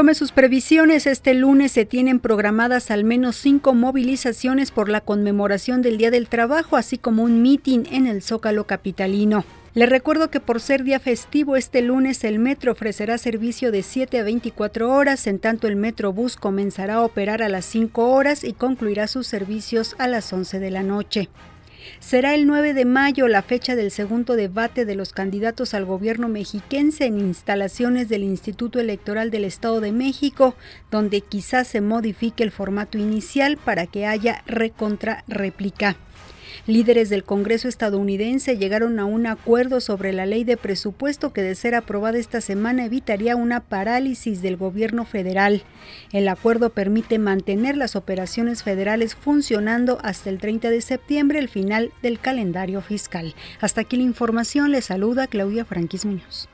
Tome sus previsiones. Este lunes se tienen programadas al menos cinco movilizaciones por la conmemoración del Día del Trabajo, así como un mitin en el Zócalo Capitalino. Le recuerdo que por ser día festivo este lunes el metro ofrecerá servicio de 7 a 24 horas, en tanto el Metrobús comenzará a operar a las 5 horas y concluirá sus servicios a las 11 de la noche. Será el 9 de mayo la fecha del segundo debate de los candidatos al gobierno mexiquense en instalaciones del Instituto Electoral del Estado de México, donde quizás se modifique el formato inicial para que haya recontra réplica. Líderes del Congreso estadounidense llegaron a un acuerdo sobre la ley de presupuesto que de ser aprobada esta semana evitaría una parálisis del gobierno federal. El acuerdo permite mantener las operaciones federales funcionando hasta el 30 de septiembre, el final del calendario fiscal. Hasta aquí la información. Le saluda Claudia Franquis Muñoz.